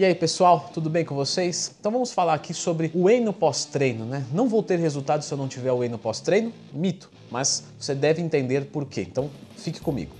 E aí pessoal, tudo bem com vocês? Então vamos falar aqui sobre o whey no pós-treino, né? Não vou ter resultado se eu não tiver o whey no pós-treino? Mito, mas você deve entender por quê. Então fique comigo.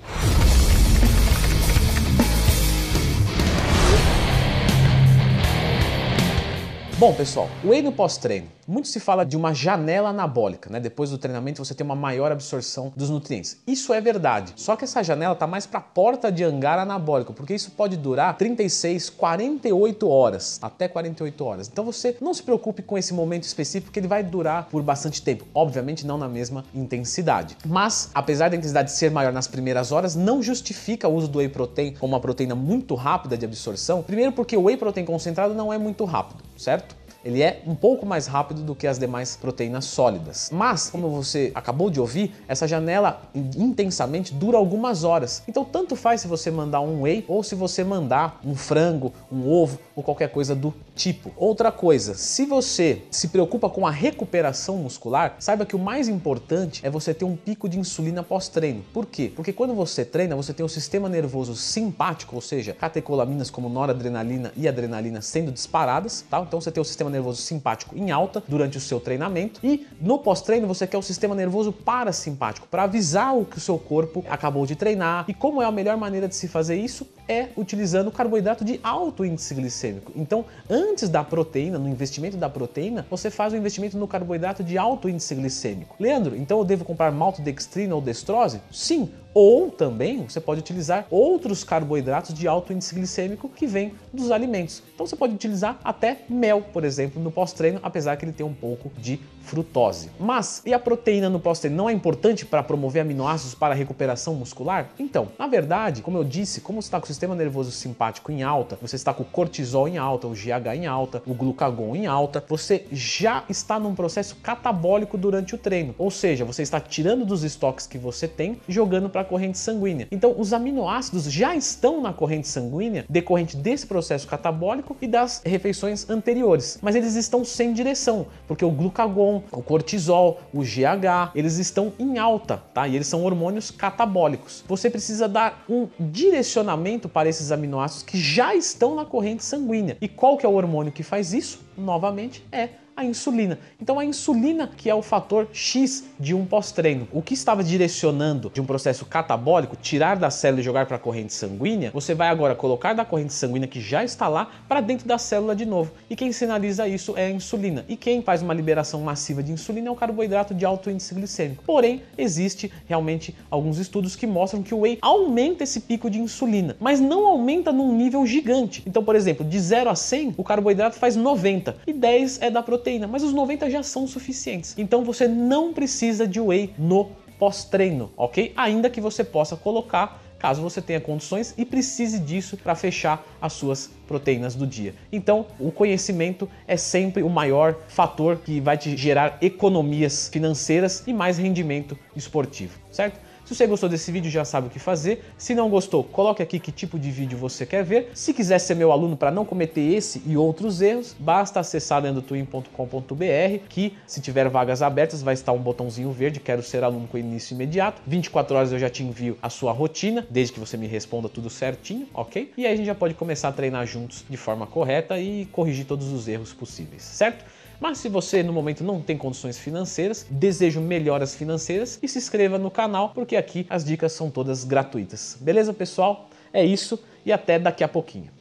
Bom, pessoal, whey no pós-treino. Muito se fala de uma janela anabólica, né? Depois do treinamento você tem uma maior absorção dos nutrientes. Isso é verdade. Só que essa janela está mais para porta de hangar anabólico, porque isso pode durar 36, 48 horas, até 48 horas. Então você não se preocupe com esse momento específico, que ele vai durar por bastante tempo. Obviamente não na mesma intensidade. Mas, apesar da intensidade ser maior nas primeiras horas, não justifica o uso do whey protein como uma proteína muito rápida de absorção. Primeiro porque o whey protein concentrado não é muito rápido, certo? Ele é um pouco mais rápido do que as demais proteínas sólidas. Mas, como você acabou de ouvir, essa janela intensamente dura algumas horas. Então, tanto faz se você mandar um whey ou se você mandar um frango, um ovo ou qualquer coisa do tipo. Outra coisa, se você se preocupa com a recuperação muscular, saiba que o mais importante é você ter um pico de insulina pós-treino. Por quê? Porque quando você treina, você tem o sistema nervoso simpático, ou seja, catecolaminas como noradrenalina e adrenalina sendo disparadas, tá? Então você tem o sistema nervoso simpático em alta durante o seu treinamento e no pós-treino você quer o sistema nervoso parasimpático para avisar o que o seu corpo acabou de treinar. E como é a melhor maneira de se fazer isso? É utilizando carboidrato de alto índice glicêmico. Então, antes da proteína, no investimento da proteína, você faz o investimento no carboidrato de alto índice glicêmico. Leandro, então eu devo comprar maltodextrina ou destrose? Sim, ou também você pode utilizar outros carboidratos de alto índice glicêmico que vêm dos alimentos. Então você pode utilizar até mel, por exemplo, no pós-treino, apesar que ele tem um pouco de frutose. Mas e a proteína no pós-treino não é importante para promover aminoácidos para recuperação muscular? Então, na verdade, como eu disse, como você está com o sistema nervoso simpático em alta, você está com o cortisol em alta, o GH em alta, o glucagon em alta, você já está num processo catabólico durante o treino. Ou seja, você está tirando dos estoques que você tem jogando para a corrente sanguínea. Então, os aminoácidos já estão na corrente sanguínea decorrente desse processo catabólico e das refeições anteriores, mas eles estão sem direção, porque o glucagon o cortisol, o GH, eles estão em alta, tá? E eles são hormônios catabólicos. Você precisa dar um direcionamento para esses aminoácidos que já estão na corrente sanguínea. E qual que é o hormônio que faz isso? Novamente é a insulina. Então a insulina que é o fator X de um pós-treino. O que estava direcionando de um processo catabólico, tirar da célula e jogar para a corrente sanguínea, você vai agora colocar da corrente sanguínea que já está lá para dentro da célula de novo. E quem sinaliza isso é a insulina. E quem faz uma liberação massiva de insulina é o carboidrato de alto índice glicêmico. Porém, existe realmente alguns estudos que mostram que o whey aumenta esse pico de insulina, mas não aumenta num nível gigante. Então, por exemplo, de 0 a 100, o carboidrato faz 90 e 10 é da proteína proteína, mas os 90 já são suficientes. Então você não precisa de whey no pós-treino, ok? Ainda que você possa colocar caso você tenha condições e precise disso para fechar as suas proteínas do dia. Então, o conhecimento é sempre o maior fator que vai te gerar economias financeiras e mais rendimento esportivo, certo? Se você gostou desse vídeo, já sabe o que fazer. Se não gostou, coloque aqui que tipo de vídeo você quer ver. Se quiser ser meu aluno para não cometer esse e outros erros, basta acessar lendoTwin.com.br que se tiver vagas abertas vai estar um botãozinho verde, quero ser aluno com início imediato. 24 horas eu já te envio a sua rotina, desde que você me responda tudo certinho, ok? E aí a gente já pode começar a treinar juntos de forma correta e corrigir todos os erros possíveis, certo? Mas se você no momento não tem condições financeiras, desejo melhoras financeiras e se inscreva no canal porque aqui as dicas são todas gratuitas. Beleza, pessoal? É isso e até daqui a pouquinho.